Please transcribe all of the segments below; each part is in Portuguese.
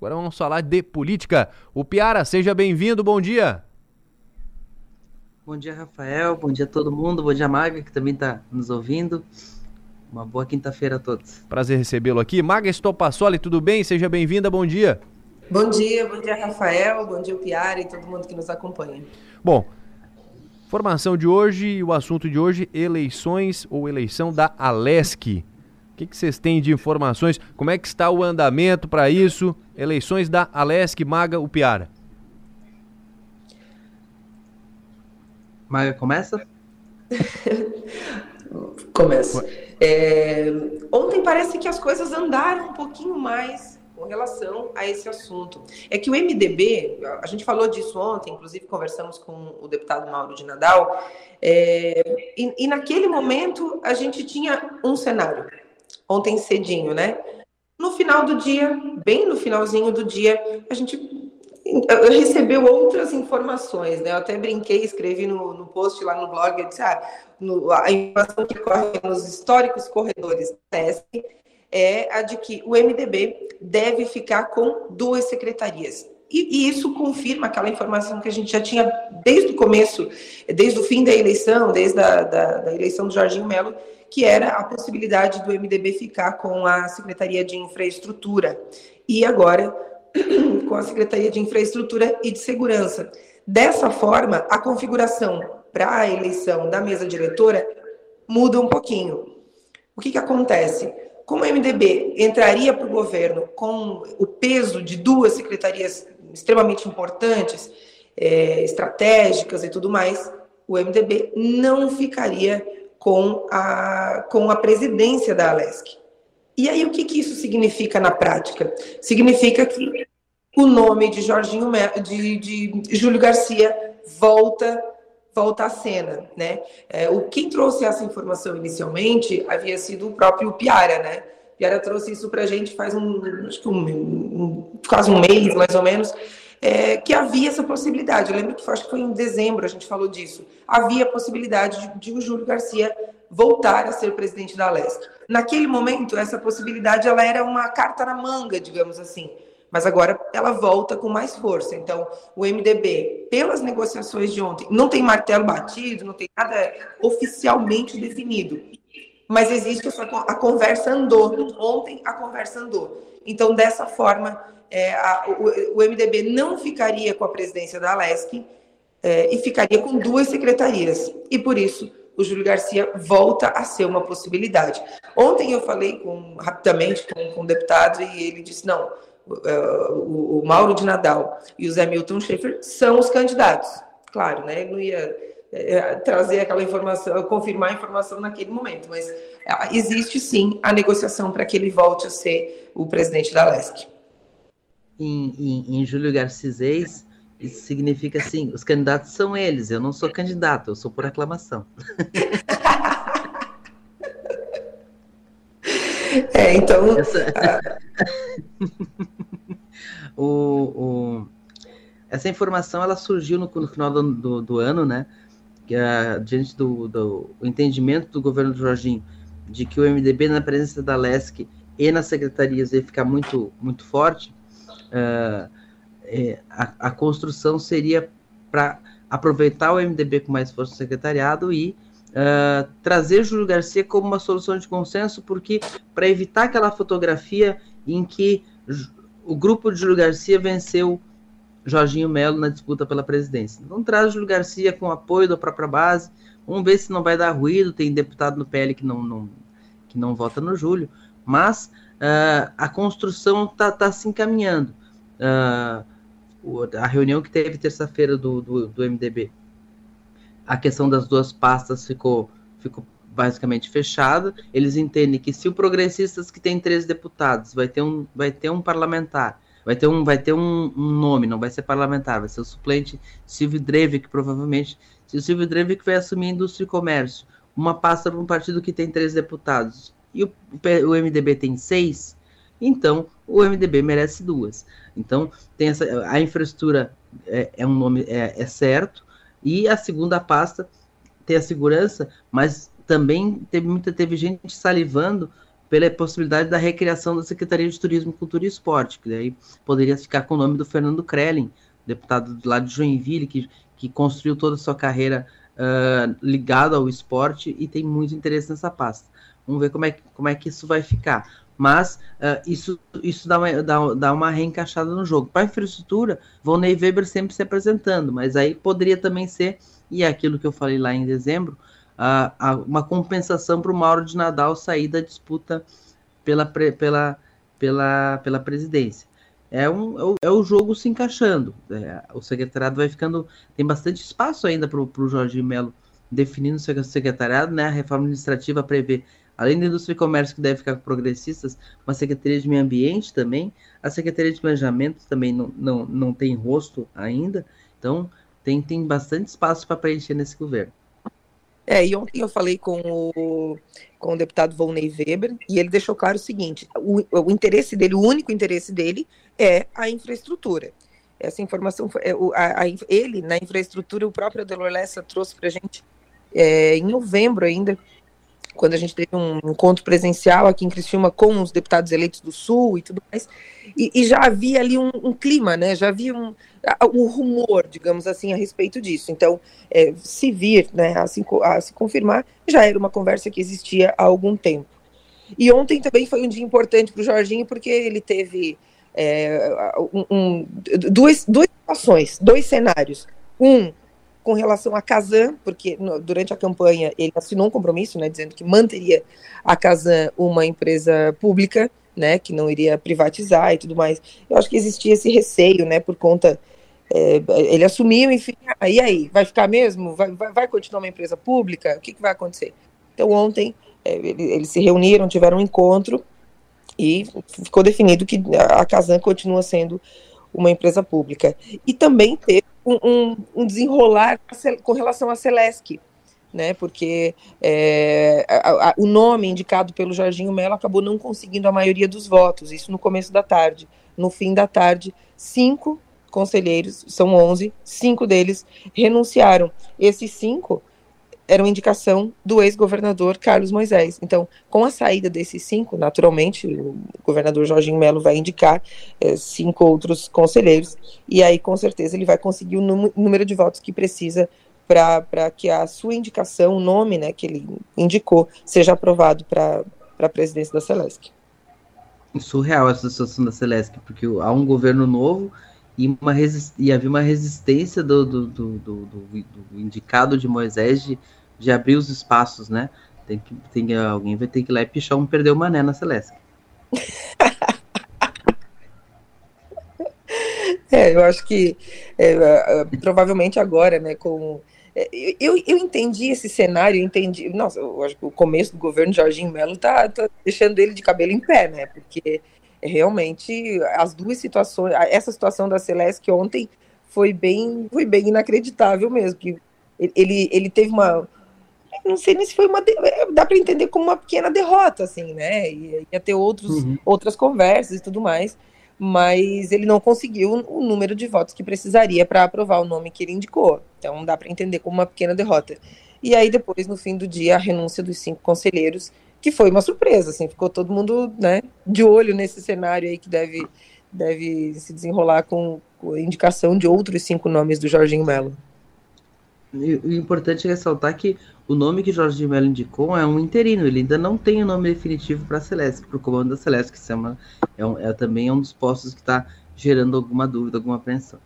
Agora vamos falar de política. O Piara, seja bem-vindo, bom dia. Bom dia, Rafael. Bom dia a todo mundo. Bom dia, Maga, que também está nos ouvindo. Uma boa quinta-feira a todos. Prazer recebê-lo aqui. Maga Estopassoli, tudo bem? Seja bem-vinda, bom dia. Bom dia, bom dia, Rafael. Bom dia, Piara e todo mundo que nos acompanha. Bom, formação de hoje e o assunto de hoje, eleições ou eleição da Alesc. O que, que vocês têm de informações? Como é que está o andamento para isso? Eleições da Alesc, Maga, o Piara. Maga, começa? começa. É, ontem parece que as coisas andaram um pouquinho mais com relação a esse assunto. É que o MDB, a gente falou disso ontem, inclusive conversamos com o deputado Mauro de Nadal, é, e, e naquele momento a gente tinha um cenário, ontem cedinho, né? No final do dia, bem no finalzinho do dia, a gente recebeu outras informações, né? Eu até brinquei, escrevi no, no post lá no blog, eu disse, ah, no, a informação que corre nos históricos corredores da ESC é a de que o MDB deve ficar com duas secretarias. E, e, isso confirma aquela informação que a gente já tinha desde o começo, desde o fim da eleição, desde a da, da eleição do Jorginho Melo, que era a possibilidade do MDB ficar com a Secretaria de Infraestrutura. E agora com a Secretaria de Infraestrutura e de Segurança. Dessa forma, a configuração para a eleição da mesa diretora muda um pouquinho. O que, que acontece? Como o MDB entraria para o governo com o peso de duas secretarias extremamente importantes, é, estratégicas e tudo mais, o MDB não ficaria com a, com a presidência da Alesc. E aí, o que, que isso significa na prática? Significa que o nome de Jorginho de, de Júlio Garcia volta volta à cena, né? É, o quem trouxe essa informação inicialmente havia sido o próprio Piara, né? Piara trouxe isso para a gente faz um, acho que um, um, quase um mês, mais ou menos, é, que havia essa possibilidade. Eu lembro que foi, acho que foi em dezembro a gente falou disso. Havia a possibilidade de, de o Júlio Garcia voltar a ser presidente da Leste. Naquele momento, essa possibilidade ela era uma carta na manga, digamos assim. Mas agora ela volta com mais força. Então, o MDB, pelas negociações de ontem, não tem martelo batido, não tem nada oficialmente definido. Mas existe a conversa andou. Ontem a conversa andou. Então, dessa forma, é, a, o, o, MDB não ficaria com a presidência da Alesc é, e ficaria com duas secretarias. E por isso o Júlio Garcia volta a ser uma possibilidade. Ontem eu falei com, rapidamente com, com o deputado e ele disse: não, o, o, o Mauro de Nadal e o Zé Milton Schaefer são os candidatos. Claro, né? Ele não ia é, trazer aquela informação, confirmar a informação naquele momento, mas é, existe sim a negociação para que ele volte a ser o presidente da LESC. Em, em, em Júlio Garcês, isso significa assim: os candidatos são eles, eu não sou candidato, eu sou por aclamação. é, então. Essa... o, o... Essa informação ela surgiu no, no final do, do, do, ano, né? Uh, diante do, do entendimento do governo do Jorginho de que o MDB, na presença da LESC e nas secretarias, ia ficar muito, muito forte. Uh, é, a, a, construção seria para aproveitar o MDB com mais força no secretariado e uh, trazer Júlio Garcia como uma solução de consenso, porque para evitar aquela fotografia em que o grupo de Júlio Garcia venceu Jorginho Melo na disputa pela presidência. Então traz Júlio Garcia com apoio da própria base, vamos ver se não vai dar ruído, tem deputado no PL que não, não que não vota no Júlio, mas uh, a construção está tá se encaminhando. Uh, a reunião que teve terça-feira do, do, do, MDB, a questão das duas pastas ficou, ficou basicamente fechada. Eles entendem que se o Progressistas, que tem três deputados, vai ter um, vai ter um parlamentar, vai ter um, vai ter um, um nome, não vai ser parlamentar, vai ser o suplente Silvio Drevik, provavelmente. Se o Silvio Drevik vai assumir indústria e comércio, uma pasta para um partido que tem três deputados e o, o MDB tem seis, então o MDB merece duas. Então, tem essa, a infraestrutura é, é um nome é, é, certo, e a segunda pasta tem a segurança, mas também teve muita teve gente salivando pela possibilidade da recriação da Secretaria de Turismo, Cultura e Esporte, que daí poderia ficar com o nome do Fernando Krellin, deputado lá de Joinville, que, que construiu toda a sua carreira uh, ligado ao esporte e tem muito interesse nessa pasta. Vamos ver como é, como é que isso vai ficar. Mas uh, isso, isso dá, uma, dá, dá uma reencaixada no jogo. Para a infraestrutura, Volney Weber sempre se apresentando, mas aí poderia também ser, e é aquilo que eu falei lá em dezembro, uma compensação para o Mauro de Nadal sair da disputa pela, pela, pela, pela presidência é, um, é, o, é o jogo se encaixando. É, o secretariado vai ficando. Tem bastante espaço ainda para o Jorge Melo definindo o secretariado, né? A reforma administrativa prevê, além da indústria e comércio que deve ficar com progressistas, uma secretaria de meio ambiente também. A secretaria de planejamento também não, não, não tem rosto ainda. Então, tem, tem bastante espaço para preencher nesse governo. É, e ontem eu falei com o, com o deputado Volney Weber e ele deixou claro o seguinte: o, o interesse dele, o único interesse dele é a infraestrutura. Essa informação, é, a, a, ele, na infraestrutura, o próprio Adelor Lessa trouxe para a gente é, em novembro ainda, quando a gente teve um encontro presencial aqui em Criciúma com os deputados eleitos do Sul e tudo mais, e, e já havia ali um, um, clima, né? Já havia um, um rumor, digamos assim, a respeito disso. Então, é, se vir, né, a se, a se confirmar, já era uma conversa que existia há algum tempo. E ontem também foi um dia importante para o Jorginho, porque ele teve é, um, um, duas, duas situações, dois cenários. Um, com relação à Casan, porque no, durante a campanha ele assinou um compromisso, né, dizendo que manteria a Casan uma empresa pública, né, que não iria privatizar e tudo mais. Eu acho que existia esse receio, né, por conta é, ele assumiu, enfim, aí aí, vai ficar mesmo? Vai, vai, vai, continuar uma empresa pública? O que, que vai acontecer? Então ontem é, eles se reuniram, tiveram um encontro e ficou definido que a Casan continua sendo uma empresa pública. E também teve um, um, desenrolar com relação à Celesc, né, porque é, a, a, o nome indicado pelo Jorginho Mello acabou não conseguindo a maioria dos votos, isso no começo da tarde. No fim da tarde, cinco conselheiros, são onze, cinco deles renunciaram. Esses cinco era uma indicação do ex-governador Carlos Moisés. Então, com a saída desses cinco, naturalmente, o governador Jorginho Melo vai indicar é, cinco outros conselheiros, e aí, com certeza, ele vai conseguir o número de votos que precisa para que a sua indicação, o nome né, que ele indicou, seja aprovado para a presidência da Celesc. Surreal essa situação da Celesc, porque há um governo novo e, uma e havia uma resistência do, do, do, do, do indicado de Moisés de de abrir os espaços, né? Tem que, tem, alguém vai ter que ir lá e pichar um perder o mané na Celeste. é, eu acho que é, é, provavelmente agora, né, com é, eu, eu entendi esse cenário, eu entendi. Nossa, eu acho que o começo do governo Jorginho Melo tá, tá deixando ele de cabelo em pé, né? Porque realmente as duas situações, essa situação da Celeste ontem foi bem, foi bem inacreditável mesmo. Que ele, ele teve uma, não sei nem se foi uma. De... É, dá para entender como uma pequena derrota, assim, né? Ia ter outros, uhum. outras conversas e tudo mais, mas ele não conseguiu o número de votos que precisaria para aprovar o nome que ele indicou. Então dá para entender como uma pequena derrota. E aí, depois, no fim do dia, a renúncia dos cinco conselheiros, que foi uma surpresa, assim, ficou todo mundo né, de olho nesse cenário aí que deve, deve se desenrolar com, com a indicação de outros cinco nomes do Jorginho Melo. O importante é ressaltar que o nome que Jorge de Mello indicou é um interino, ele ainda não tem o nome definitivo para a Celeste, para o comando da Celeste, que se chama, é, um, é também é um dos postos que está gerando alguma dúvida, alguma apreensão.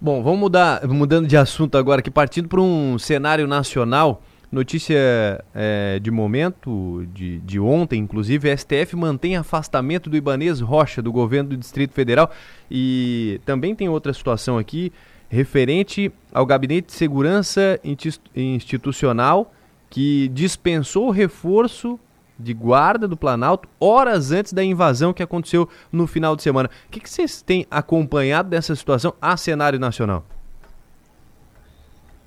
Bom, vamos mudar, mudando de assunto agora, que partindo para um cenário nacional, notícia é, de momento, de, de ontem, inclusive, a STF mantém afastamento do Ibanês Rocha do governo do Distrito Federal. E também tem outra situação aqui, referente ao Gabinete de Segurança Institucional que dispensou o reforço de guarda do Planalto horas antes da invasão que aconteceu no final de semana. O que, vocês têm acompanhado dessa situação a cenário nacional?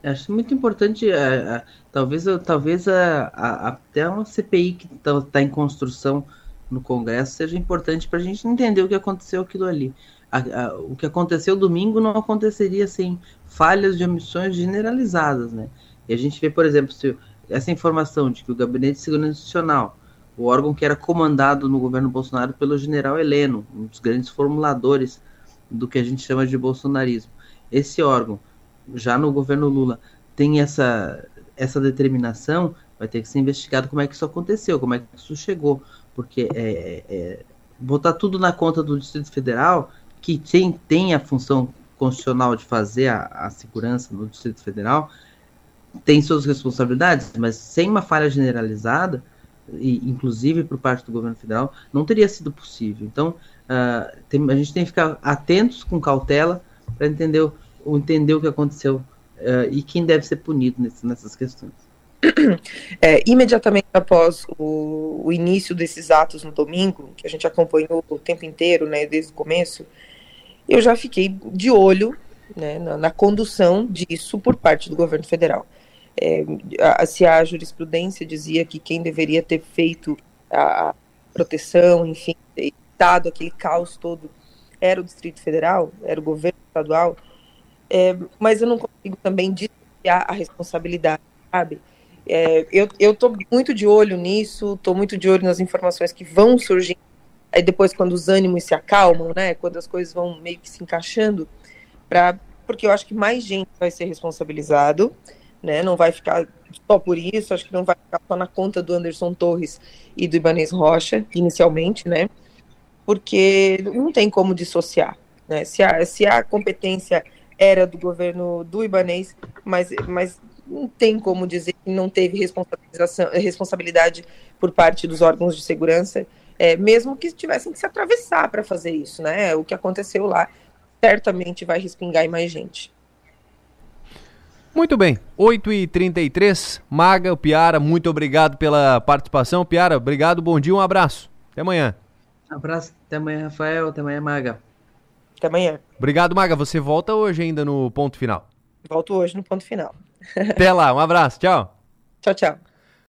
Acho muito importante, é, é, talvez, talvez a, a, até uma CPI que está tá em construção no Congresso seja importante para a gente entender o que aconteceu aquilo ali a, a, o que aconteceu domingo não aconteceria sem falhas de omissões generalizadas, né? E a gente vê, por exemplo, se essa informação de que o Gabinete de Segurança Institucional o órgão que era comandado no governo Bolsonaro pelo general Heleno, um dos grandes formuladores do que a gente chama de bolsonarismo. Esse órgão, já no governo Lula, tem essa, essa determinação, vai ter que ser investigado como é que isso aconteceu, como é que isso chegou, porque é, é, botar tudo na conta do Distrito Federal, que tem, tem a função constitucional de fazer a, a segurança no Distrito Federal, tem suas responsabilidades, mas sem uma falha generalizada, e, inclusive por parte do governo federal, não teria sido possível. Então, uh, tem, a gente tem que ficar atentos com cautela para entender, o, entender o que aconteceu uh, e quem deve ser punido nesse, nessas questões. É, imediatamente após o, o, início desses atos no domingo, que a gente acompanhou o tempo inteiro, né, desde o começo, eu já fiquei de olho né, na, na, condução disso por parte do governo federal. É, a, se a jurisprudência dizia que quem deveria ter feito a, a proteção, enfim, evitado aquele caos todo, era o Distrito Federal, era o governo estadual, é, mas eu não consigo também dissociar a responsabilidade, sabe? É, eu estou muito de olho nisso, estou muito de olho nas informações que vão surgir. Aí depois, quando os ânimos se acalmam, né, quando as coisas vão meio que se encaixando, pra, porque eu acho que mais gente vai ser responsabilizado, né, não vai ficar só por isso, acho que não vai ficar só na conta do Anderson Torres e do Ibanez Rocha, inicialmente, né, porque não tem como dissociar, né, se a, se a competência era do governo do Ibanez, mas, mas não tem como dizer que não teve responsabilização, responsabilidade por parte dos órgãos de segurança, é, mesmo que tivessem que se atravessar para fazer isso, né? O que aconteceu lá certamente vai respingar em mais gente. Muito bem, 8h33, Maga, o Piara, muito obrigado pela participação. Piara, obrigado, bom dia, um abraço. Até amanhã. Um abraço, até amanhã, Rafael, até amanhã, Maga. Até amanhã. Obrigado, Maga. Você volta hoje ainda no ponto final? Volto hoje no ponto final. Até lá, um abraço, tchau. Tchau, tchau.